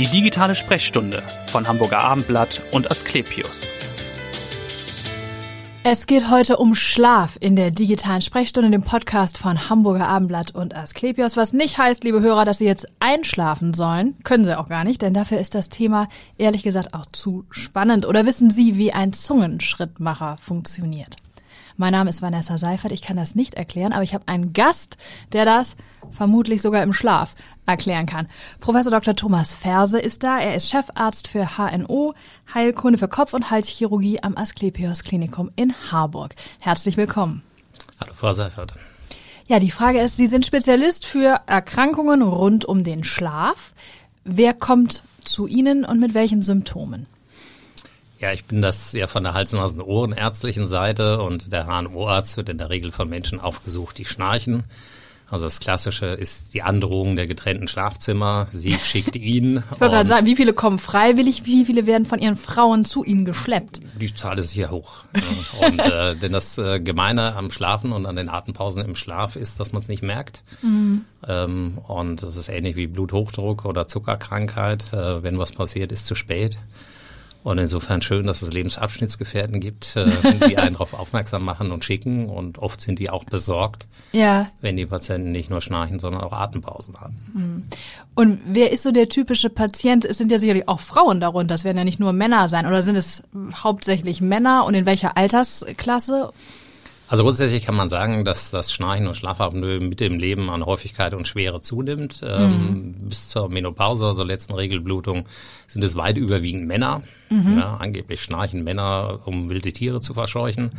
Die digitale Sprechstunde von Hamburger Abendblatt und Asklepios. Es geht heute um Schlaf in der digitalen Sprechstunde, dem Podcast von Hamburger Abendblatt und Asklepios, was nicht heißt, liebe Hörer, dass Sie jetzt einschlafen sollen. Können Sie auch gar nicht, denn dafür ist das Thema ehrlich gesagt auch zu spannend. Oder wissen Sie, wie ein Zungenschrittmacher funktioniert? Mein Name ist Vanessa Seifert. Ich kann das nicht erklären, aber ich habe einen Gast, der das vermutlich sogar im Schlaf erklären kann. Professor Dr. Thomas Ferse ist da. Er ist Chefarzt für HNO, Heilkunde für Kopf- und Halschirurgie am Asklepios Klinikum in Harburg. Herzlich willkommen. Hallo, Frau Seifert. Ja, die Frage ist, Sie sind Spezialist für Erkrankungen rund um den Schlaf. Wer kommt zu Ihnen und mit welchen Symptomen? Ja, ich bin das ja von der Hals-, Nasen-, Ohrenärztlichen Seite und der HNO-Arzt wird in der Regel von Menschen aufgesucht, die schnarchen. Also das Klassische ist die Androhung der getrennten Schlafzimmer. Sie schickt ihn. Ich wollte gerade sagen, wie viele kommen freiwillig, wie viele werden von ihren Frauen zu ihnen geschleppt? Die Zahl ist hier hoch. und äh, denn das äh, Gemeine am Schlafen und an den Atempausen im Schlaf ist, dass man es nicht merkt. Mhm. Ähm, und das ist ähnlich wie Bluthochdruck oder Zuckerkrankheit. Äh, wenn was passiert, ist zu spät. Und insofern schön, dass es Lebensabschnittsgefährten gibt, äh, die einen darauf aufmerksam machen und schicken. Und oft sind die auch besorgt, ja. wenn die Patienten nicht nur schnarchen, sondern auch Atempausen haben. Hm. Und wer ist so der typische Patient? Es sind ja sicherlich auch Frauen darunter. Das werden ja nicht nur Männer sein. Oder sind es hauptsächlich Männer und in welcher Altersklasse? Also grundsätzlich kann man sagen, dass das Schnarchen und Schlafapnoe mit dem Leben an Häufigkeit und Schwere zunimmt. Ähm, mhm. bis zur Menopause, also letzten Regelblutung, sind es weit überwiegend Männer. Mhm. Ja, angeblich schnarchen Männer, um wilde Tiere zu verscheuchen.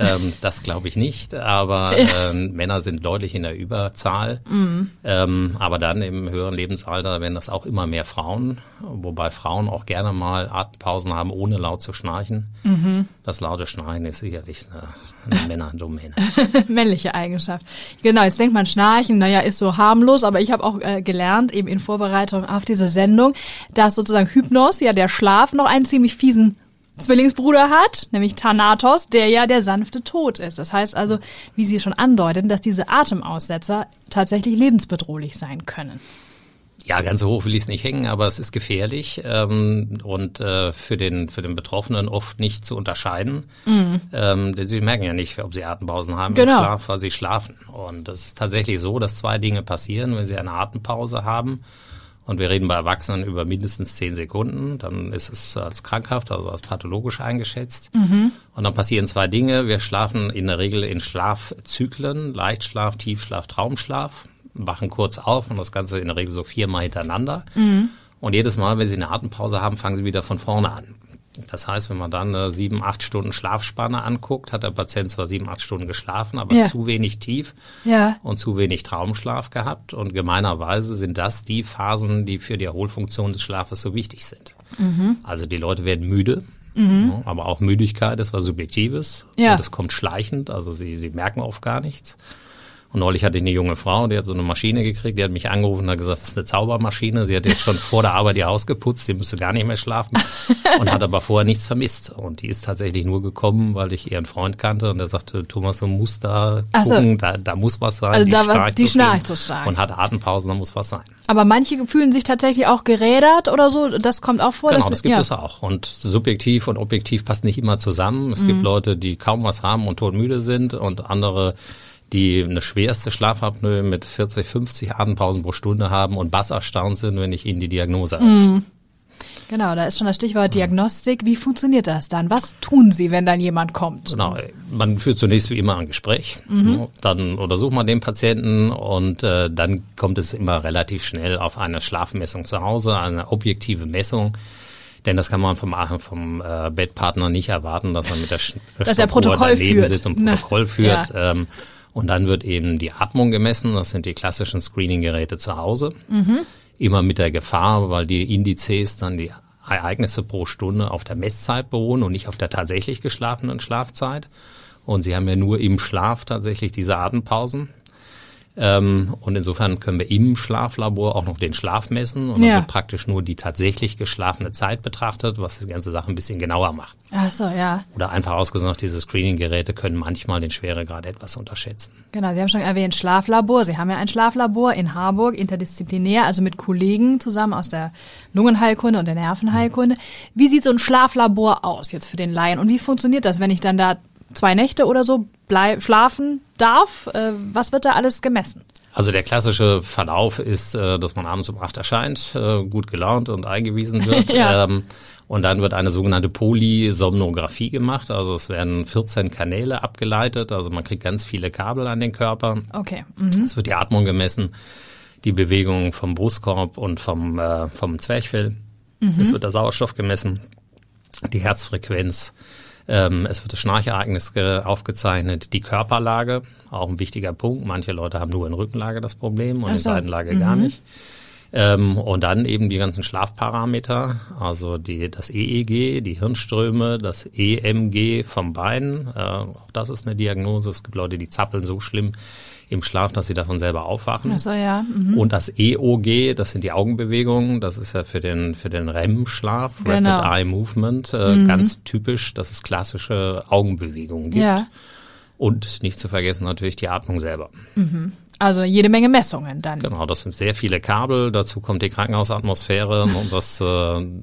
Ähm, das glaube ich nicht, aber ähm, Männer sind deutlich in der Überzahl. Mhm. Ähm, aber dann im höheren Lebensalter werden das auch immer mehr Frauen, wobei Frauen auch gerne mal Atempausen haben, ohne laut zu schnarchen. Mhm. Das laute Schnarchen ist sicherlich eine, eine Männerdomäne. Männliche Eigenschaft. Genau, jetzt denkt man Schnarchen, naja, ist so harmlos, aber ich habe auch äh, gelernt, eben in Vorbereitung auf diese Sendung, dass sozusagen Hypnos, ja der Schlaf, noch einen ziemlich fiesen Zwillingsbruder hat, nämlich Thanatos, der ja der sanfte Tod ist. Das heißt also, wie Sie schon andeuten, dass diese Atemaussetzer tatsächlich lebensbedrohlich sein können. Ja, ganz so hoch will ich es nicht hängen, aber es ist gefährlich ähm, und äh, für den für den Betroffenen oft nicht zu unterscheiden, mhm. ähm, denn sie merken ja nicht, ob sie Atempausen haben genau. im Schlaf, weil sie schlafen. Und es ist tatsächlich so, dass zwei Dinge passieren, wenn sie eine Atempause haben und wir reden bei Erwachsenen über mindestens zehn Sekunden. Dann ist es als krankhaft, also als pathologisch eingeschätzt. Mhm. Und dann passieren zwei Dinge. Wir schlafen in der Regel in Schlafzyklen, Leichtschlaf, Tiefschlaf, Traumschlaf, wachen kurz auf und das Ganze in der Regel so viermal hintereinander. Mhm. Und jedes Mal, wenn Sie eine Atempause haben, fangen Sie wieder von vorne an. Das heißt, wenn man dann eine sieben, acht Stunden Schlafspanne anguckt, hat der Patient zwar sieben, acht Stunden geschlafen, aber ja. zu wenig tief ja. und zu wenig Traumschlaf gehabt. Und gemeinerweise sind das die Phasen, die für die Erholfunktion des Schlafes so wichtig sind. Mhm. Also die Leute werden müde. Mhm. aber auch Müdigkeit ist was Subjektives. Ja. Und es kommt schleichend, also sie, sie merken oft gar nichts. Und neulich hatte ich eine junge Frau, die hat so eine Maschine gekriegt, die hat mich angerufen und hat gesagt, das ist eine Zaubermaschine. Sie hat jetzt schon vor der Arbeit ihr Haus geputzt, sie müsste gar nicht mehr schlafen und hat aber vorher nichts vermisst. Und die ist tatsächlich nur gekommen, weil ich ihren Freund kannte und er sagte, Thomas, du musst da gucken, so. da, da muss was sein. Also die da war die so schnarcht so stark. Und hat Atempausen, da muss was sein. Aber manche fühlen sich tatsächlich auch gerädert oder so. Das kommt auch vor. Genau, dass- das gibt ja. es auch. Und subjektiv und objektiv passt nicht immer zusammen. Es Mhm. gibt Leute, die kaum was haben und todmüde sind und andere, die eine schwerste Schlafapnoe mit 40, 50 Atempausen pro Stunde haben und bass erstaunt sind, wenn ich ihnen die Diagnose Mhm. Genau, da ist schon das Stichwort Diagnostik. Wie funktioniert das dann? Was tun Sie, wenn dann jemand kommt? Genau, man führt zunächst wie immer ein Gespräch, Mhm. dann untersucht man den Patienten und äh, dann kommt es immer relativ schnell auf eine Schlafmessung zu Hause, eine objektive Messung. Denn das kann man vom, vom äh, Bettpartner nicht erwarten, dass er mit der Sch Dass er Protokoll führt. sitzt und Na, Protokoll führt. ja. Ähm, und dann wird eben die Atmung gemessen. Das sind die klassischen Screening-Geräte zu Hause. Mhm. Immer mit der Gefahr, weil die Indizes dann die Ereignisse pro Stunde auf der Messzeit beruhen und nicht auf der tatsächlich geschlafenen Schlafzeit. Und sie haben ja nur im Schlaf tatsächlich diese Atempausen. Ähm, und insofern können wir im Schlaflabor auch noch den Schlaf messen und dann Ja. wird praktisch nur die tatsächlich geschlafene Zeit betrachtet, was die ganze Sache ein bisschen genauer macht. Ach so, ja. Oder einfach ausgesagt, diese Screening-Geräte können manchmal den Schweregrad etwas unterschätzen. Genau, Sie haben schon erwähnt, Schlaflabor. Sie haben ja ein Schlaflabor in Harburg, interdisziplinär, also mit Kollegen zusammen aus der Lungenheilkunde und der Nervenheilkunde. Wie sieht so ein Schlaflabor aus jetzt für den Laien? Und wie funktioniert das, wenn ich dann da zwei Nächte oder so bleib, schlafen darf? Äh, was wird da alles gemessen? Also der klassische Verlauf ist, äh, dass man abends um acht erscheint, äh, gut gelaunt und eingewiesen wird. Ja. ähm, und dann wird eine sogenannte Polysomnographie gemacht. Also es werden 14 Kanäle abgeleitet. Also man kriegt ganz viele Kabel an den Körper. Okay. Mhm. Es wird die Atmung gemessen, die Bewegung vom Brustkorb und vom, äh, vom Zwerchfell. Es wird der Sauerstoff gemessen, die Herzfrequenz. Ähm, es wird das Schnarchereignis ge- aufgezeichnet, die Körperlage, auch ein wichtiger Punkt. Manche Leute haben nur in Rückenlage das Problem und Ach in so. Seitenlage gar nicht. Ähm, und dann eben die ganzen Schlafparameter, also die, das EEG, die Hirnströme, das EMG vom Bein. Äh, auch das ist eine Diagnose. Es gibt Leute, die zappeln so schlimm im Schlaf, dass sie davon selber aufwachen. Ach so, ja. Mhm. Und das EOG, das sind die Augenbewegungen, das ist ja für den, für den REM-Schlaf, Genau. Rapid Eye Movement, äh, ganz typisch, dass es klassische Augenbewegungen gibt. Ja. Und nicht zu vergessen natürlich die Atmung selber. Also jede Menge Messungen dann. Genau, das sind sehr viele Kabel, dazu kommt die Krankenhausatmosphäre und das äh,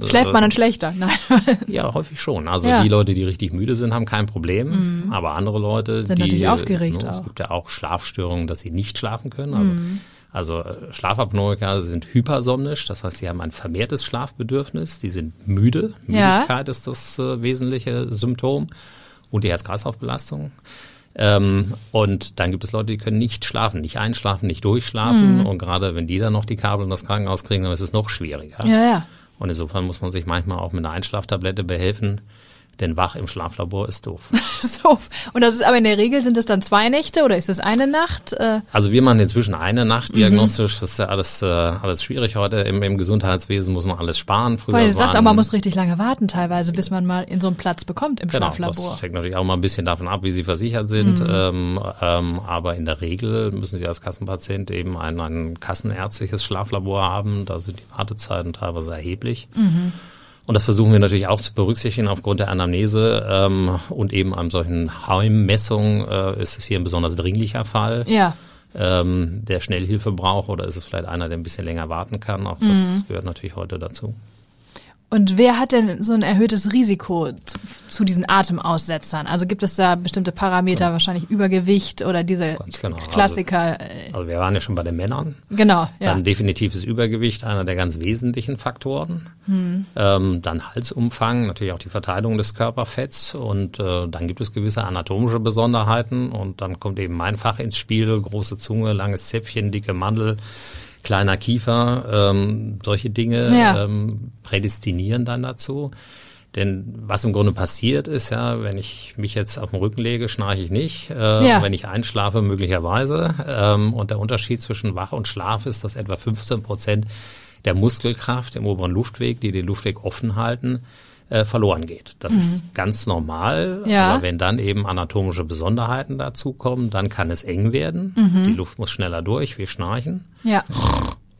Schläft man dann schlechter? Nein. Ja, häufig schon. Also Ja. Mhm. die Leute, die richtig müde sind, haben kein Problem. Aber andere Leute, Sind die natürlich aufgeregt Ne, es gibt ja auch Schlafstörungen, dass sie nicht schlafen können. Mhm. Also, also äh, Schlafapnoiker sind hypersomnisch, das heißt, sie haben ein vermehrtes Schlafbedürfnis, die sind müde. Ja. Müdigkeit ist das äh, wesentliche Symptom und die Herz-Kreislauf-Belastung. Ähm, und dann gibt es Leute, die können nicht schlafen, nicht einschlafen, nicht durchschlafen. Mhm. Und gerade wenn die dann noch die Kabel in das Krankenhaus kriegen, dann ist es noch schwieriger. Ja, ja. Und insofern muss man sich manchmal auch mit einer Einschlaftablette behelfen, denn wach im Schlaflabor ist doof. So. Und das ist aber in der Regel sind es dann zwei Nächte oder ist es eine Nacht? Äh, Also wir machen inzwischen eine Nacht Mhm. diagnostisch. Das ist ja alles, äh, alles schwierig heute. Im, Im Gesundheitswesen muss man alles sparen. Früher weil sagt, auch man muss richtig lange warten teilweise, bis man mal in so einen Platz bekommt im Genau, Schlaflabor. das hängt natürlich auch mal ein bisschen davon ab, wie sie versichert sind. Mhm. Ähm, ähm, aber in der Regel müssen sie als Kassenpatient eben ein, ein kassenärztliches Schlaflabor haben. Da sind die Wartezeiten teilweise erheblich. Mhm. Und das versuchen wir natürlich auch zu berücksichtigen aufgrund der Anamnese ähm, und eben einem solchen Heimmessung äh, ist es hier ein besonders dringlicher Fall, Ja. ähm, der Schnellhilfe braucht oder ist es vielleicht einer, der ein bisschen länger warten kann. Auch das Mhm. gehört natürlich heute dazu. Und wer hat denn so ein erhöhtes Risiko zu, zu diesen Atemaussetzern? Also gibt es da bestimmte Parameter, wahrscheinlich Übergewicht oder diese genau. Klassiker? äh, Also wir waren ja schon bei den Männern. genau, ja. Dann definitives Übergewicht, einer der ganz wesentlichen Faktoren. Hm. Ähm, dann Halsumfang, natürlich auch die Verteilung des Körperfetts und äh, dann gibt es gewisse anatomische Besonderheiten und dann kommt eben mein Fach ins Spiel, große Zunge, langes Zäpfchen, dicke Mandel, kleiner Kiefer, ähm, solche Dinge Ja. ähm, prädestinieren dann dazu. Denn was im Grunde passiert ist ja, wenn ich mich jetzt auf den Rücken lege, schnarche ich nicht. Äh, Ja. Wenn ich einschlafe, möglicherweise. Ähm, und der Unterschied zwischen Wach und Schlaf ist, dass etwa 15 Prozent der Muskelkraft im oberen Luftweg, die den Luftweg offen halten, äh, verloren geht. Das ist ganz normal. Mhm. Ja. Aber wenn dann eben anatomische Besonderheiten dazukommen, dann kann es eng werden. Mhm. Die Luft muss schneller durch, wir schnarchen. ja.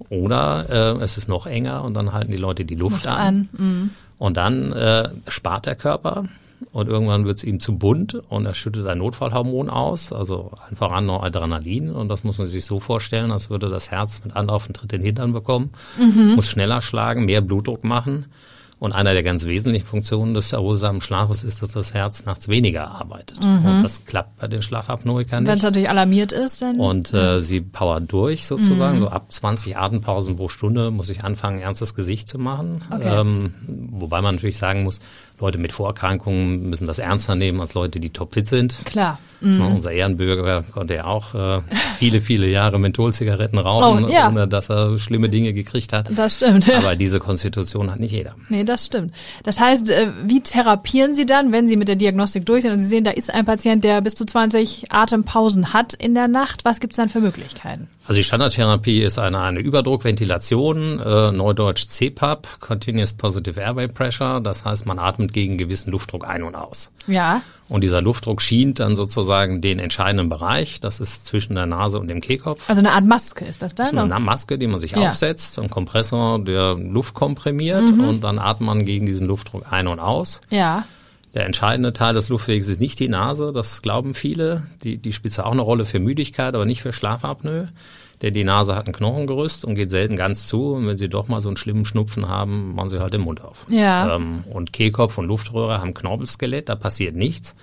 Oder äh, es ist noch enger und dann halten die Leute die Luft, Luft an. Mhm. und dann äh, spart der Körper und irgendwann wird es ihm zu bunt und er schüttet ein Notfallhormon aus, also einfach an noch Adrenalin und das muss man sich so vorstellen, als würde das Herz mit Anlauf einen Tritt in den Hintern bekommen, muss schneller schlagen, mehr Blutdruck machen und einer der ganz wesentlichen Funktionen des erholsamen Schlafes ist, dass das Herz nachts weniger arbeitet und das klappt bei den Schlafapnoikern Wenn nicht. es natürlich alarmiert ist, dann. Und äh, sie powert durch sozusagen. So ab 20 Atempausen pro Stunde muss ich anfangen, ernstes Gesicht zu machen. Okay. Ähm, wobei man natürlich sagen muss, Leute mit Vorerkrankungen müssen das ernster nehmen als Leute, die topfit sind. Klar. Ne, unser Ehrenbürger konnte ja auch äh, viele, viele Jahre Mentholzigaretten rauchen, Oh, ja. ohne dass er schlimme Dinge gekriegt hat. Das stimmt. Aber diese Konstitution hat nicht jeder. Nee, das stimmt. Das heißt, äh, wie therapieren Sie dann, wenn Sie mit der Diagnostik durch sind und Sie sehen, da ist ein Patient, der bis zu 20 Atempausen hat in der Nacht? Was gibt's dann für Möglichkeiten? Also die Standardtherapie ist eine, eine Überdruckventilation, äh, neudeutsch CPAP, Continuous Positive Airway Pressure. Das heißt, man atmet gegen gewissen Luftdruck ein und aus. Ja. Und dieser Luftdruck schient dann sozusagen den entscheidenden Bereich. Das ist zwischen der Nase und dem Kehlkopf. Also eine Art Maske ist das dann? Das ist eine Maske, die man sich Ja. aufsetzt, ein Kompressor, der Luft komprimiert und dann atmet man gegen diesen Luftdruck ein und aus. ja. Der entscheidende Teil des Luftwegs ist nicht die Nase, das glauben viele. Die, die spielt zwar auch eine Rolle für Müdigkeit, aber nicht für Schlafapnoe. Denn die Nase hat ein Knochengerüst und geht selten ganz zu. Und wenn Sie doch mal so einen schlimmen Schnupfen haben, machen Sie halt den Mund auf. Ja. Ähm, und Kehlkopf und Luftröhre haben Knorpelskelett, da passiert nichts.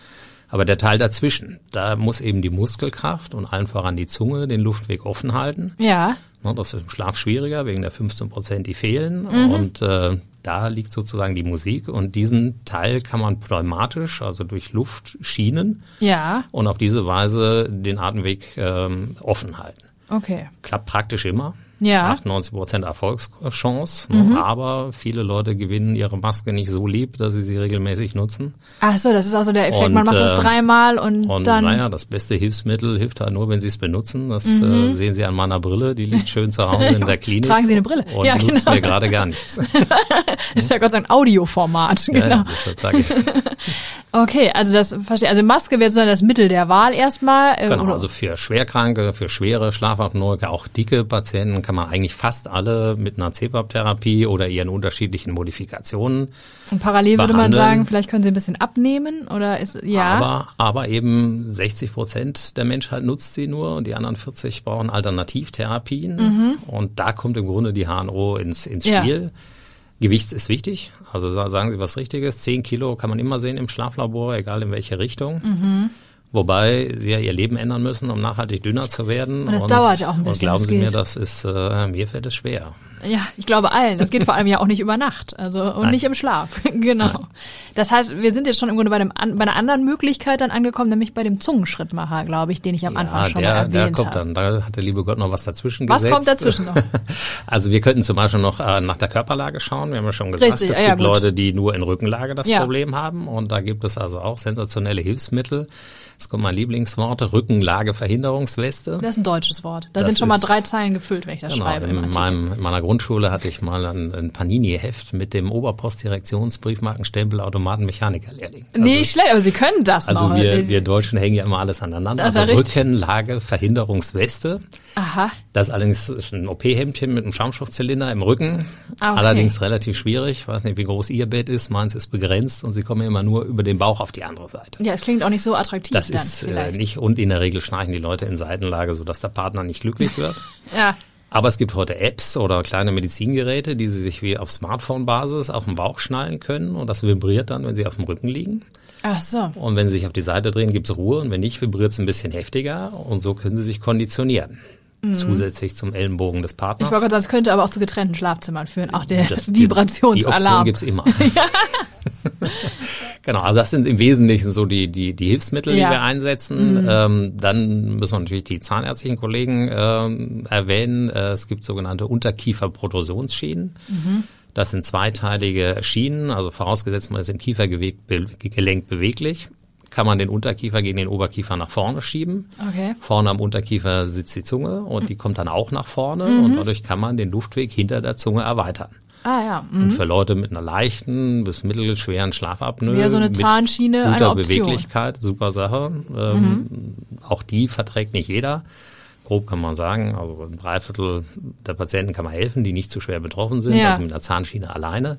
Aber der Teil dazwischen, da muss eben die Muskelkraft und allen voran die Zunge den Luftweg offen halten. Ja. Ne, Das ist im Schlaf schwieriger, wegen der 15 Prozent, die fehlen. Mhm. Und äh, da liegt sozusagen die Musik. Und diesen Teil kann man pneumatisch, also durch Luft schienen Ja. und auf diese Weise den Atemweg ähm, offen halten. Okay. Klappt praktisch immer. Ja. Mhm. 98 Prozent Erfolgschance. ne, Aber viele Leute gewinnen ihre Maske nicht so lieb, dass sie sie regelmäßig nutzen. Ach so, das ist auch so der Effekt. Und, Man macht das äh, dreimal und, Und dann. naja, das beste Hilfsmittel hilft halt nur, wenn Sie es benutzen. Das äh, sehen Sie an meiner Brille. Die liegt schön zu Hause in der Klinik. Mhm. Tragen Sie eine Brille? Und Ja, nutzt genau. mir gerade gar nichts. ist ja Gott sei Dank ein Audioformat. Genau. ja, Okay, also das verstehe. Also Maske wäre sozusagen das Mittel der Wahl erstmal. äh, Genau, oder- also für Schwerkranke, für schwere Schlafapnoe, auch dicke Patienten kann man eigentlich fast alle mit einer CPAP-Therapie oder ihren unterschiedlichen Modifikationen. Und parallel würde man behandeln. sagen, vielleicht können Sie ein bisschen abnehmen oder ist ja. Aber, aber eben 60 Prozent der Menschheit nutzt sie nur und die anderen 40 brauchen Alternativtherapien. Und da kommt im Grunde die HNO ins, ins Mhm. Ja. Spiel. Gewicht ist wichtig. Also sa- sagen Sie was Richtiges. 10 Kilo kann man immer sehen im Schlaflabor, egal in welche Richtung. Mhm. Wobei sie ja ihr Leben ändern müssen, um nachhaltig dünner zu werden. Und das dauert ja auch ein Und bisschen, glauben das Sie mir, das ist, äh, mir fällt es schwer. Ja, ich glaube allen. Das geht vor allem ja auch nicht über Nacht, also und Nein. nicht im Schlaf. genau. Das heißt, wir sind jetzt schon im Grunde bei, dem, an- bei einer anderen Möglichkeit dann angekommen, nämlich bei dem Zungenschrittmacher, glaube ich, den ich am Anfang ja, schon der, mal der erwähnt kommt habe. dann. Da hat der liebe Gott noch was dazwischen Was gesetzt. kommt dazwischen noch? Also wir könnten zum Beispiel noch äh, nach der Körperlage schauen. Wir haben ja schon gesagt, Richtig, es ja, ja, gibt gut. Leute, die nur in Rückenlage das Ja. Problem haben. Und da gibt es also auch sensationelle Hilfsmittel. Jetzt kommt mein Lieblingswort, Rückenlageverhinderungsweste. Das ist ein deutsches Wort. Da Das sind schon mal ist- drei Zeilen gefüllt, wenn ich das Genau, schreibe. in, meinem, in meiner Grundschule hatte ich mal ein, ein Panini-Heft mit dem Oberpostdirektionsbriefmarkenstempel Automatenmechanikerlehrling. Also, Nicht schlecht, aber Sie können das also noch. wir, wir Deutschen hängen ja immer alles aneinander. Das Also ist. Rückenlageverhinderungsweste. Aha. Das ist allerdings ein OP-Hemdchen mit einem Schaumstoffzylinder im Rücken. Ah, okay. Allerdings relativ schwierig. Ich weiß nicht, wie groß Ihr Bett ist. Meins ist begrenzt und Sie kommen immer nur über den Bauch auf die andere Seite. Ja, es klingt auch nicht so attraktiv Das ist äh, nicht, und in der Regel schnarchen die Leute in Seitenlage, sodass der Partner nicht glücklich wird. ja. Aber es gibt heute Apps oder kleine Medizingeräte, die Sie sich wie auf Smartphone-Basis auf den Bauch schnallen können und das vibriert dann, wenn Sie auf dem Rücken liegen. Ach so. Und wenn Sie sich auf die Seite drehen, gibt's Ruhe und wenn nicht, vibriert es ein bisschen heftiger und so können Sie sich konditionieren. Zusätzlich zum Ellenbogen des Mhm. Ich Partners. wollte gerade sagen, das könnte aber auch zu getrennten Schlafzimmern führen. Auch der Das- Die, die Vibrationsalarm. Option gibt's immer. genau, also das sind im Wesentlichen so die, die, die Hilfsmittel, Ja. Mhm. die wir einsetzen. Ähm, dann müssen wir natürlich die zahnärztlichen Kollegen ähm, erwähnen. Äh, es gibt sogenannte Unterkieferprotrosionsschienen. Mhm. Das sind zweiteilige Schienen, also vorausgesetzt man ist im Kiefergelenk be Gelenk beweglich, kann man den Unterkiefer gegen den Oberkiefer nach vorne schieben. Okay. Vorne am Unterkiefer sitzt die Zunge und die kommt dann auch nach vorne Mhm. und dadurch kann man den Luftweg hinter der Zunge erweitern. Ah ja. Mhm. Und für Leute mit einer leichten bis mittelschweren Schlafapnoe. Wäre so eine mit Zahnschiene eine guter Option. Mhm. Beweglichkeit, super Sache. Ähm, Auch die verträgt nicht jeder. Grob kann man sagen, also ein Dreiviertel der Patienten kann man helfen, die nicht zu schwer betroffen sind, Ja. also mit einer Zahnschiene alleine.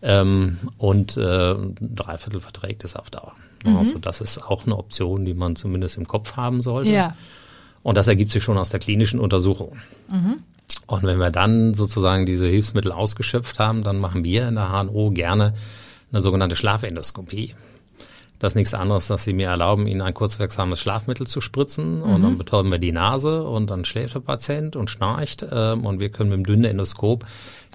Ähm, und äh, ein Dreiviertel verträgt es auf Dauer. Also das ist auch eine Option, die man zumindest im Kopf haben sollte. Mhm. Ja. Und das ergibt sich schon aus der klinischen Untersuchung. Und wenn wir dann sozusagen diese Hilfsmittel ausgeschöpft haben, dann machen wir in der HNO gerne eine sogenannte Schlafendoskopie. Das ist nichts anderes, dass sie mir erlauben, ihnen ein kurzwirksames Schlafmittel zu spritzen und dann betäuben wir die Nase und dann schläft der Patient und schnarcht ähm, und wir können mit dem dünnen Endoskop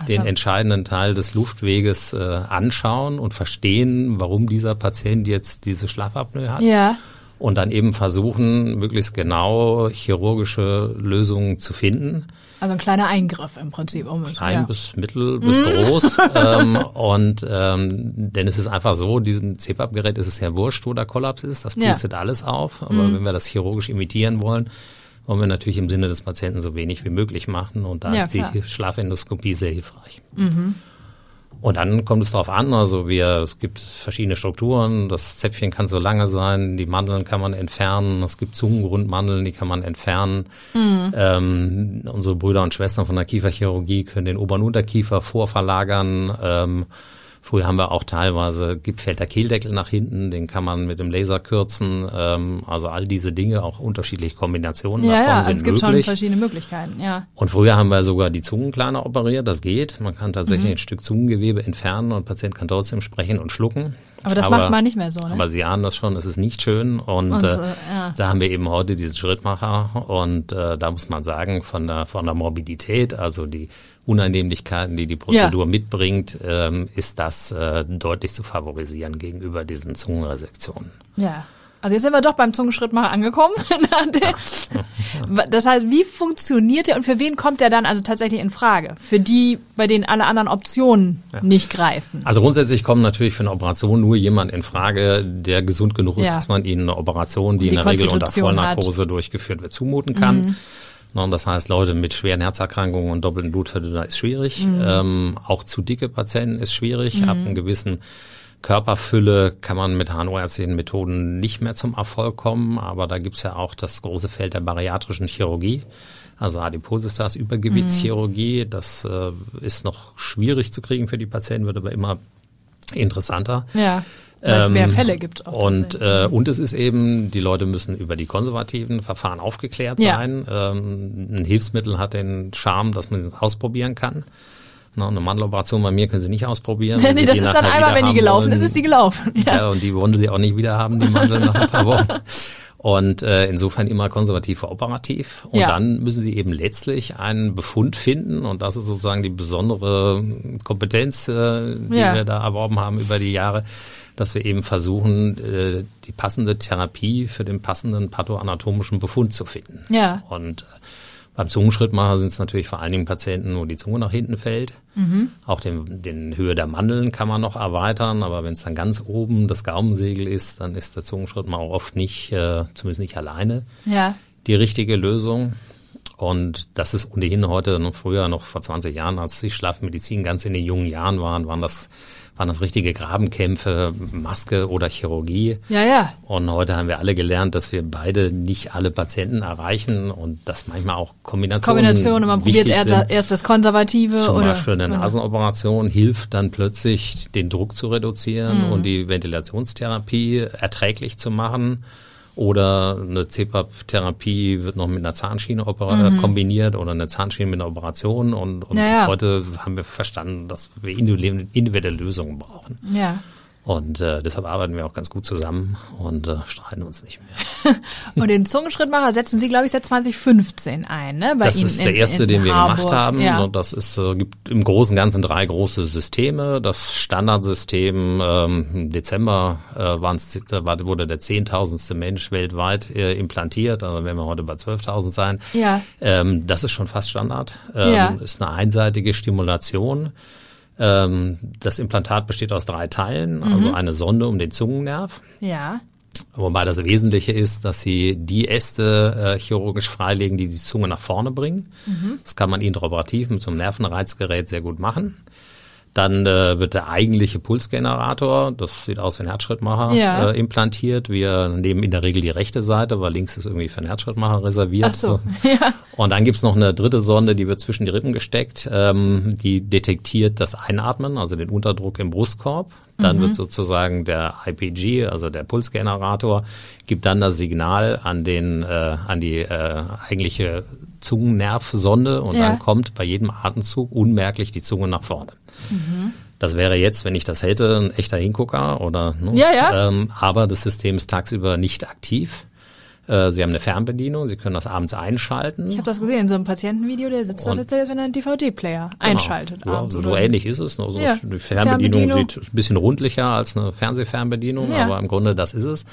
den so. entscheidenden Teil des Luftweges äh, anschauen und verstehen, warum dieser Patient jetzt diese Schlafapnoe hat Ja. und dann eben versuchen, möglichst genau chirurgische Lösungen zu finden. Also ein kleiner Eingriff im Prinzip. Um, Klein ja. bis mittel bis groß. ähm, und ähm, denn es ist einfach so, diesem CPAP-Gerät ist es ja wurscht, wo der Kollaps ist. Das Ja. pustet alles auf. Aber wenn wir das chirurgisch imitieren wollen, wollen wir natürlich im Sinne des Patienten so wenig wie möglich machen und da Ja, ist die klar. Schlafendoskopie sehr hilfreich. Und dann kommt es darauf an, also wir, es gibt verschiedene Strukturen, das Zäpfchen kann so lange sein, die Mandeln kann man entfernen, es gibt Zungengrundmandeln, die kann man entfernen. Ähm, unsere Brüder und Schwestern von der Kieferchirurgie können den Ober- und Unterkiefer vorverlagern. Ähm, früher haben wir auch teilweise, gibt fällt der Kehldeckel nach hinten, den kann man mit dem Laser kürzen. Ähm, also all diese Dinge, auch unterschiedliche Kombinationen Ja, davon ja, also sind es gibt möglich. schon verschiedene Möglichkeiten, ja. Und früher haben wir sogar die Zungen kleiner operiert, das geht. Man kann Mhm. tatsächlich ein Stück Zungengewebe entfernen und der Patient kann trotzdem sprechen und schlucken. Aber das macht man nicht mehr so, ne? Aber Sie ahnen das schon, das ist nicht schön. Und, Und, äh, äh, ja. da haben wir eben heute diesen Schrittmacher. Und äh, da muss man sagen, von der, von der Morbidität, also die Unannehmlichkeiten, die die Prozedur mitbringt, ähm, ist das äh, deutlich zu favorisieren gegenüber diesen Zungenresektionen. Ja. Also jetzt sind wir doch beim Zungenschrittmacher angekommen. das heißt, wie funktioniert der und für wen kommt der dann also tatsächlich in Frage? Für die, bei denen alle anderen Optionen nicht greifen. Also grundsätzlich kommt natürlich für eine Operation nur jemand in Frage, der gesund genug ist, Ja. dass man ihnen eine Operation, die, die in der Regel unter Vollnarkose durchgeführt wird, zumuten kann. Und Das heißt, Leute mit schweren Herzerkrankungen und doppelten Blutverdünner ist schwierig. Ähm, auch zu dicke Patienten ist schwierig. Ab einem gewissen Körperfülle kann man mit HNO-ärztlichen Methoden nicht mehr zum Erfolg kommen. Aber da gibt's ja auch das große Feld der bariatrischen Chirurgie. Also Adipositas, Übergewichtschirurgie, das äh, ist noch schwierig zu kriegen für die Patienten, wird aber immer interessanter. Ja. Weil es mehr Ähm, Fälle gibt. Auch Und, äh, und es ist eben, die Leute müssen über die konservativen Verfahren aufgeklärt Ja. sein. Ähm, ein Hilfsmittel hat den Charme, dass man es ausprobieren kann. Na, eine Mandeloperation bei mir können Sie nicht ausprobieren. nee, das ist dann einmal, wenn die gelaufen wollen, ist, ist die gelaufen. Ja. ja, und die wollen sie auch nicht wieder haben, die Mandeln nach ein paar Wochen. Und äh, insofern immer konservativ operativ. Und Ja. dann müssen sie eben letztlich einen Befund finden. Und das ist sozusagen die besondere Kompetenz, äh, die Ja. wir da erworben haben über die Jahre, dass wir eben versuchen, äh, die passende Therapie für den passenden pathoanatomischen Befund zu finden. Ja. Und äh, beim Zungenschrittmacher sind es natürlich vor allen Dingen Patienten, wo die Zunge nach hinten fällt. Mhm. Auch den, den Höhe der Mandeln kann man noch erweitern, aber wenn es dann ganz oben das Gaumensegel ist, dann ist der Zungenschrittmacher oft nicht, äh, zumindest nicht alleine, ja. die richtige Lösung. Und das ist ohnehin heute, noch früher, noch vor 20 Jahren, als die Schlafmedizin ganz in den jungen Jahren waren, waren das, waren das richtige Grabenkämpfe, Maske oder Chirurgie. Ja, ja. Und heute haben wir alle gelernt, dass wir beide nicht alle Patienten erreichen und dass manchmal auch Kombinationen Kombination und man probiert sind. erst das Konservative Zum oder. Beispiel eine Nasenoperation hilft dann plötzlich, den Druck zu reduzieren Mhm. und die Ventilationstherapie erträglich zu machen. Oder eine CPAP-Therapie wird noch mit einer Zahnschiene äh, kombiniert oder eine Zahnschiene mit einer Operation. Und, und Mhm. Ja, ja. heute haben wir verstanden, dass wir individuelle Lösungen brauchen. Ja. Und äh, deshalb arbeiten wir auch ganz gut zusammen und äh, streiten uns nicht mehr. Und den Zungenschrittmacher setzen Sie, glaube ich, seit 2015 ein, ne? Bei das Ihnen ist der in- erste, in den wir Harburg. gemacht haben. Ja. Und das ist, äh, gibt im Großen und Ganzen drei große Systeme. Das Standardsystem ähm, im Dezember äh, waren's, war- wurde der zehntausendste Mensch weltweit äh, implantiert. Also werden wir heute bei 12.000 sein. Ja. Ähm, das ist schon fast Standard. Ähm, Ja. Ist eine einseitige Stimulation. Ähm, das Implantat besteht aus drei Teilen, Mhm. also eine Sonde um den Zungennerv. Ja. Wobei das Wesentliche ist, dass sie die Äste äh, chirurgisch freilegen, die die Zunge nach vorne bringen. Das kann man intraoperativ mit so einem Nervenreizgerät sehr gut machen. Dann äh, wird der eigentliche Pulsgenerator, das sieht aus wie ein Herzschrittmacher, Ja. äh, implantiert. Wir nehmen in der Regel die rechte Seite, weil links ist irgendwie für einen Herzschrittmacher reserviert. Ach so. Ja. Und dann gibt's noch eine dritte Sonde, die wird zwischen die Rippen gesteckt. Ähm, die detektiert das Einatmen, also den Unterdruck im Brustkorb. Dann wird sozusagen der IPG, also der Pulsgenerator, gibt dann das Signal an den, äh, an die äh, eigentliche Zungennervsonde und Ja. dann kommt bei jedem Atemzug unmerklich die Zunge nach vorne. Das wäre jetzt, wenn ich das hätte, ein echter Hingucker oder ne? Ja, ja. Ähm, aber das System ist tagsüber nicht aktiv. Äh, Sie haben eine Fernbedienung, Sie können das abends einschalten. Ich habe das gesehen in so einem Patientenvideo, der sitzt da tatsächlich, wenn er einen DVD-Player einschaltet. Genau. Ja, abends so, so ähnlich ist es. Also Ja. Die Fernbedienung, Fernbedienung. sieht ein bisschen rundlicher als eine Fernsehfernbedienung, Ja. aber im Grunde das ist es.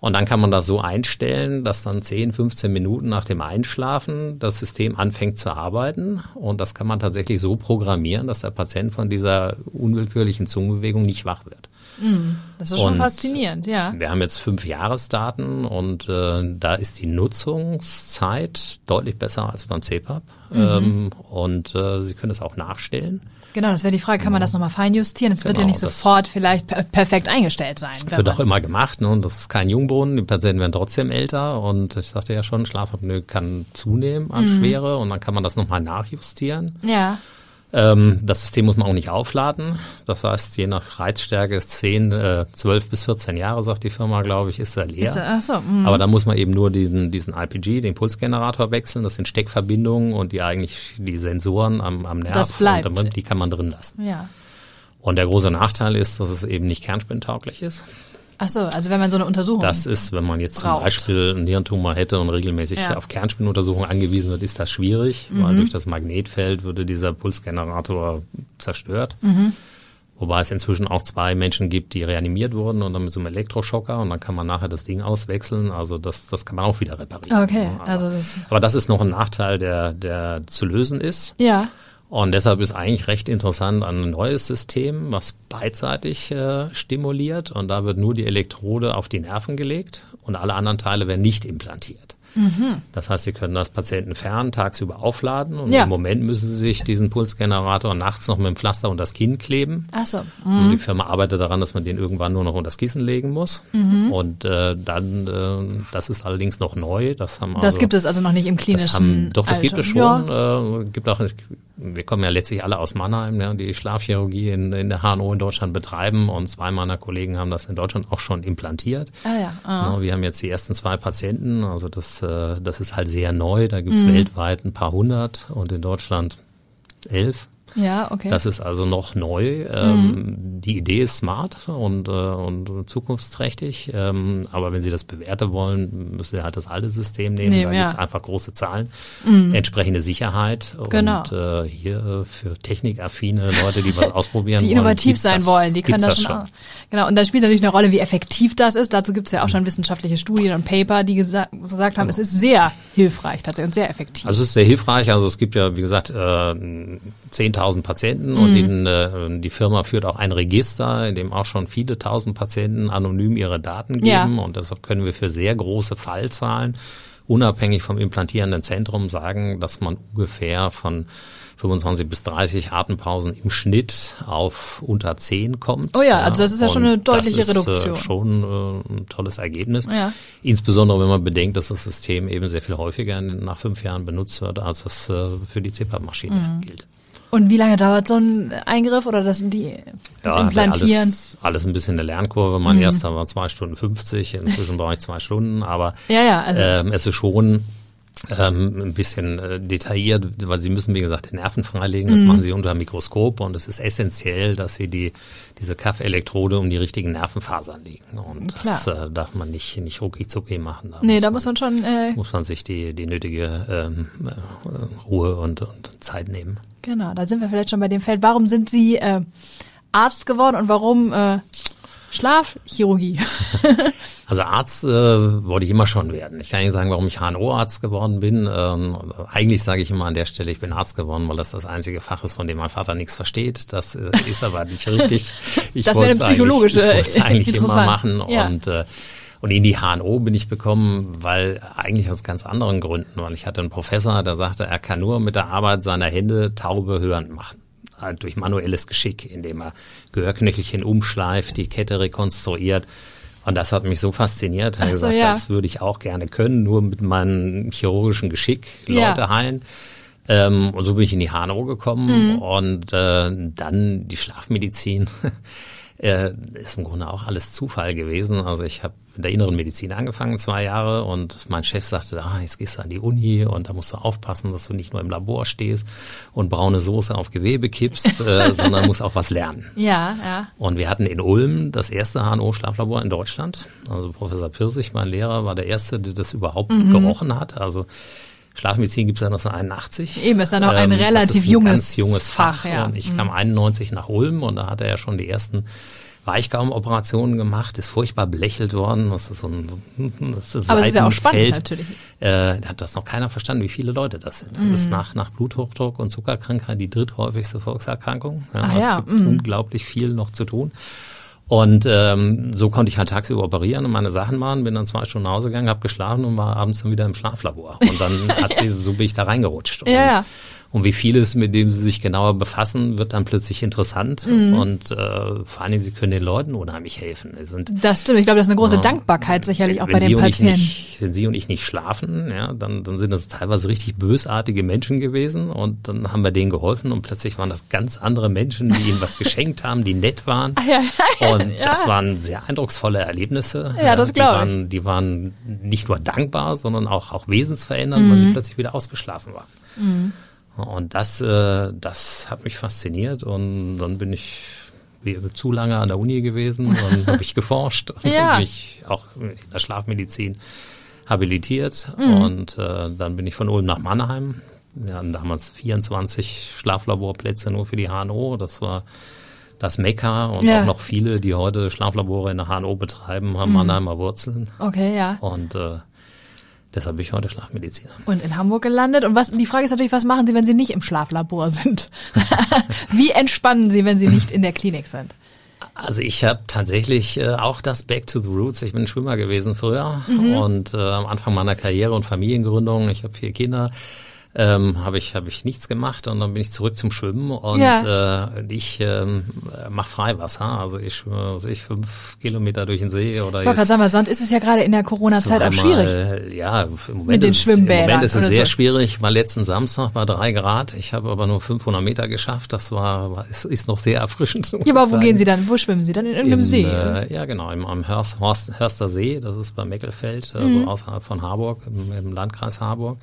Und dann kann man das so einstellen, dass dann 10, 15 Minuten nach dem Einschlafen das System anfängt zu arbeiten. Und das kann man tatsächlich so programmieren, dass der Patient von dieser unwillkürlichen Zungenbewegung nicht wach wird. Das ist schon Und faszinierend, ja. Wir haben jetzt fünf Jahresdaten und äh, da ist die Nutzungszeit deutlich besser als beim CPAP. Mhm. Ähm, und äh, Sie können es auch nachstellen. Genau, das wäre die Frage, kann man das nochmal feinjustieren? Es wird ja Genau, nicht das- sofort vielleicht per perfekt eingestellt sein. Wird auch immer gemacht, ne? und das ist kein Jungbrunnen. Die Patienten werden trotzdem älter und ich sagte ja schon, Schlafapnoe kann zunehmen an Mhm. Schwere und dann kann man das nochmal nachjustieren. Ja, Ähm, das System muss man auch nicht aufladen. Das heißt, je nach Reizstärke ist 10, äh, 12 bis 14 Jahre, sagt die Firma, glaube ich, ist er leer. Ist er- ach so, mm. Aber da muss man eben nur diesen, diesen IPG, den Pulsgenerator wechseln. Das sind Steckverbindungen und die eigentlich die Sensoren am, am Nerv. Das bleibt. Und die kann man drin lassen. ja. Und der große Nachteil ist, dass es eben nicht kernspintauglich ist. Ach so, also wenn man so eine Untersuchung. Das ist, wenn man jetzt zum Braucht. Beispiel einen Nierentumor hätte und regelmäßig Ja. Mhm. auf Kernspinuntersuchungen angewiesen wird, ist das schwierig, weil durch das Magnetfeld würde dieser Pulsgenerator zerstört. Mhm. Wobei es inzwischen auch zwei Menschen gibt, die reanimiert wurden und dann mit so einem Elektroschocker und dann kann man nachher das Ding auswechseln. Also das, das kann man auch wieder reparieren. Okay, Aber- also das. aber das ist noch ein Nachteil, der, der zu lösen ist. Ja, Und deshalb ist eigentlich recht interessant ein neues System, was beidseitig äh, stimuliert. Und da wird nur die Elektrode auf die Nerven gelegt und alle anderen Teile werden nicht implantiert. Das heißt, Sie können das Patienten fern tagsüber aufladen und Ja. im Moment müssen Sie sich diesen Pulsgenerator nachts noch mit dem Pflaster unter das Kinn kleben. ach so. Und die Firma arbeitet daran, dass man den irgendwann nur noch unter das Kissen legen muss. Mhm. Und äh, dann, äh, das ist allerdings noch neu. Das haben Das also, gibt es also noch nicht im klinischen das haben, doch, das Alter. gibt es Ja. schon. Äh, gibt auch, wir kommen ja letztlich alle aus Mannheim, ja, die Schlafchirurgie in, in der HNO in Deutschland betreiben und zwei meiner Kollegen haben das in Deutschland auch schon implantiert. Ah ja. Ah. Ja, wir haben jetzt die ersten zwei Patienten, also das, äh, das ist halt sehr neu. Da gibt's Mhm. weltweit ein paar hundert und in Deutschland elf. Ja, okay. Das ist also noch neu. Ähm, Die Idee ist smart und, äh, und zukunftsträchtig. Ähm, aber wenn Sie das bewerten wollen, müssen Sie halt das alte System nehmen. Nehmen, da ja. Mhm. gibt's einfach große Zahlen, entsprechende Sicherheit. Genau. Und äh, hier für technikaffine Leute, die was ausprobieren die innovativ gibt's sein das, wollen, die können gibt's das schon. Auch. Genau, und dann spielt natürlich eine Rolle, wie effektiv das ist. Dazu gibt es ja auch schon wissenschaftliche Studien und Paper, die gesa gesagt haben, es ist sehr hilfreich tatsächlich und sehr effektiv. Also es ist sehr hilfreich. Also es gibt ja, wie gesagt, äh, 10.000 Patienten Mhm. und in, äh, die Firma führt auch ein Register, in dem auch schon viele tausend Patienten anonym ihre Daten geben. Ja. Und deshalb können wir für sehr große Fallzahlen unabhängig vom implantierenden Zentrum sagen, dass man ungefähr von 25 bis 30 Atempausen im Schnitt auf unter 10 kommt. Oh ja, also das ist ja schon eine deutliche das ist, Reduktion. Äh, schon äh, ein tolles Ergebnis. Ja. Insbesondere wenn man bedenkt, dass das System eben sehr viel häufiger nach fünf Jahren benutzt wird, als das äh, für die CPAP-Maschine Mhm. gilt. Und wie lange dauert so ein Eingriff oder das, die, das Ja, Implantieren? Alles, alles ein bisschen eine Lernkurve. Mein erster war zwei Stunden 50, inzwischen brauche ich zwei Stunden, aber Ja, ja, also ähm, es ist schon ähm, ein bisschen äh, detailliert, weil sie müssen, wie gesagt, den Nerven freilegen. Mhm. Das machen sie unter Mikroskop und es ist essentiell, dass sie die diese Kaffelektrode um die richtigen Nervenfasern legen. Und das Klar. äh, darf man nicht nicht rucki zucki machen. Da nee, muss da man, muss man schon, äh, muss man sich die die nötige ähm, äh, Ruhe und, und Zeit nehmen. genau, da sind wir vielleicht schon bei dem Feld. Warum sind Sie äh, Arzt geworden und warum äh, Schlafchirurgie? Also Arzt äh, wollte ich immer schon werden. Ich kann nicht sagen, warum ich HNO-Arzt geworden bin. Ähm, eigentlich sage ich immer an der Stelle, ich bin Arzt geworden, weil das das einzige Fach ist, von dem mein Vater nichts versteht. Das äh, ist aber nicht richtig. Ich Das wäre wollte eine es eigentlich- Ich wollte eigentlich immer machen Ja. und äh, und in die HNO bin ich bekommen, weil eigentlich aus ganz anderen Gründen, weil ich hatte einen Professor, der sagte, er kann nur mit der Arbeit seiner Hände Taube hörend machen. Halt durch manuelles Geschick, indem er Gehörknöchelchen umschleift, die Kette rekonstruiert. Und das hat mich so fasziniert. Er Ach hat so, gesagt, ja. das würde ich auch gerne können, nur mit meinem chirurgischen Geschick Ja. Leute heilen. Ähm, und so bin ich in die HNO gekommen Mhm. und äh, dann die Schlafmedizin. äh, ist im Grunde auch alles Zufall gewesen. Also ich habe in der inneren Medizin angefangen, zwei Jahre, und mein Chef sagte, ah, jetzt gehst du an die Uni und da musst du aufpassen, dass du nicht nur im Labor stehst und braune Soße auf Gewebe kippst, äh, sondern musst auch was lernen. ja, ja. Und wir hatten in Ulm das erste HNO-Schlaflabor in Deutschland. Also Professor Pirsig, mein Lehrer, war der Erste, der das überhaupt Mhm. gerochen hat. Also Schlafmedizin gibt es ja 1981. Eben, ist dann noch ein das relativ ein junges ganz junges Fach. Fach, ja. Mhm. Und ich kam 91 nach Ulm und da hat er ja schon die ersten Weichgaumoperationen gemacht, ist furchtbar belächelt worden. Das ist so ein, das ist Aber es ist ja auch spannend natürlich. Äh, da hat das noch keiner verstanden, wie viele Leute das sind. Mhm. Das ist nach, nach Bluthochdruck und Zuckerkrankheit die dritthäufigste Volkserkrankung. Ja, Ach es ja, gibt mhm. unglaublich viel noch zu tun. Und ähm, so konnte ich halt tagsüber operieren und meine Sachen machen, bin dann zwei Stunden nach Hause gegangen, habe geschlafen und war abends dann wieder im Schlaflabor. Und dann hat sie, so bin ich da reingerutscht. Und, Ja. Und wie vieles, mit dem sie sich genauer befassen, wird dann plötzlich interessant. Mhm. Und äh, vor allen Dingen, sie können den Leuten unheimlich helfen. Sind Das stimmt. Ich glaube, das ist eine große Dankbarkeit sicherlich auch wenn bei den Patienten. Nicht, wenn Sie und ich nicht schlafen, ja, dann, dann sind das teilweise richtig bösartige Menschen gewesen und dann haben wir denen geholfen und plötzlich waren das ganz andere Menschen, die ihnen was geschenkt haben, die nett waren. ja, Und ja. das waren sehr eindrucksvolle Erlebnisse. Ja, das die glaub ich. waren, Die waren nicht nur dankbar, sondern auch, auch wesensverändernd, weil Mhm. sie plötzlich wieder ausgeschlafen waren. Und das, äh, das hat mich fasziniert und dann bin ich wie zu lange an der Uni gewesen und habe ich geforscht und Ja. mich auch in der Schlafmedizin habilitiert Mhm. und äh, dann bin ich von Ulm nach Mannheim. Wir hatten damals 24 Schlaflaborplätze nur für die HNO. Das war das Mekka und Ja. auch noch viele, die heute Schlaflabore in der HNO betreiben, Mhm. haben Mannheimer Wurzeln. Okay, ja. Und äh, deshalb bin ich heute Schlafmediziner. Und in Hamburg gelandet. Und was, die Frage ist natürlich, was machen Sie, wenn Sie nicht im Schlaflabor sind? Wie entspannen Sie, wenn Sie nicht in der Klinik sind? Also ich habe tatsächlich äh, auch das Back to the Roots. Ich bin Schwimmer gewesen früher Mhm. und äh, am Anfang meiner Karriere und Familiengründung, ich habe vier Kinder, ähm, habe ich habe ich nichts gemacht und dann bin ich zurück zum Schwimmen und Ja. äh, ich ähm, mache Freiwasser. Also ich schwimme, was weiß ich fünf Kilometer durch den See oder Ich wollte gerade sagen, weil sonst ist es ja gerade in der Corona-Zeit auch schwierig. Ja, im Moment, ist, es- im Moment ist es sehr so. schwierig. War letzten Samstag bei drei Grad. Ich habe aber nur 500 Meter geschafft. Das war, war ist, ist noch sehr erfrischend. Ja, aber wo sagen. gehen Sie dann? Wo schwimmen Sie dann? In irgendeinem Im, See? Äh, ja, genau, im, am Hörst, Horst, Hörster See, das ist bei Meckelfeld, äh, Mhm. so außerhalb von Harburg, im, im Landkreis Harburg.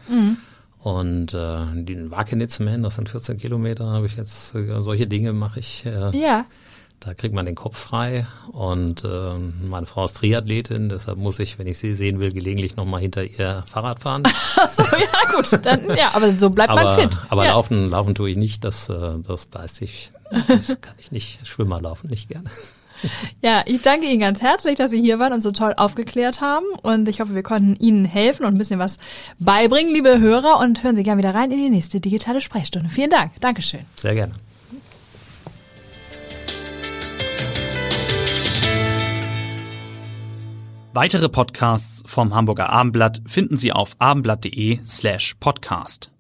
Und äh, den Wakenitz-Man, das sind 14 Kilometer, habe ich jetzt, äh, solche Dinge mache ich. Äh, ja. Da kriegt man den Kopf frei. Und äh, meine Frau ist Triathletin, deshalb muss ich, wenn ich sie sehen will, gelegentlich nochmal hinter ihr Fahrrad fahren. So, ja, gut. Dann, ja, aber so bleibt aber man fit. aber ja. laufen, laufen tue ich nicht, das, äh, das beißt sich. Das kann ich nicht. Schwimmer laufen nicht gerne. Ja, ich danke Ihnen ganz herzlich, dass Sie hier waren und so toll aufgeklärt haben. Und ich hoffe, wir konnten Ihnen helfen und ein bisschen was beibringen, liebe Hörer. Und hören Sie gerne wieder rein in die nächste digitale Sprechstunde. Vielen Dank. Dankeschön. Sehr gerne. Weitere Podcasts vom Hamburger Abendblatt finden Sie auf abendblatt.de slash podcast.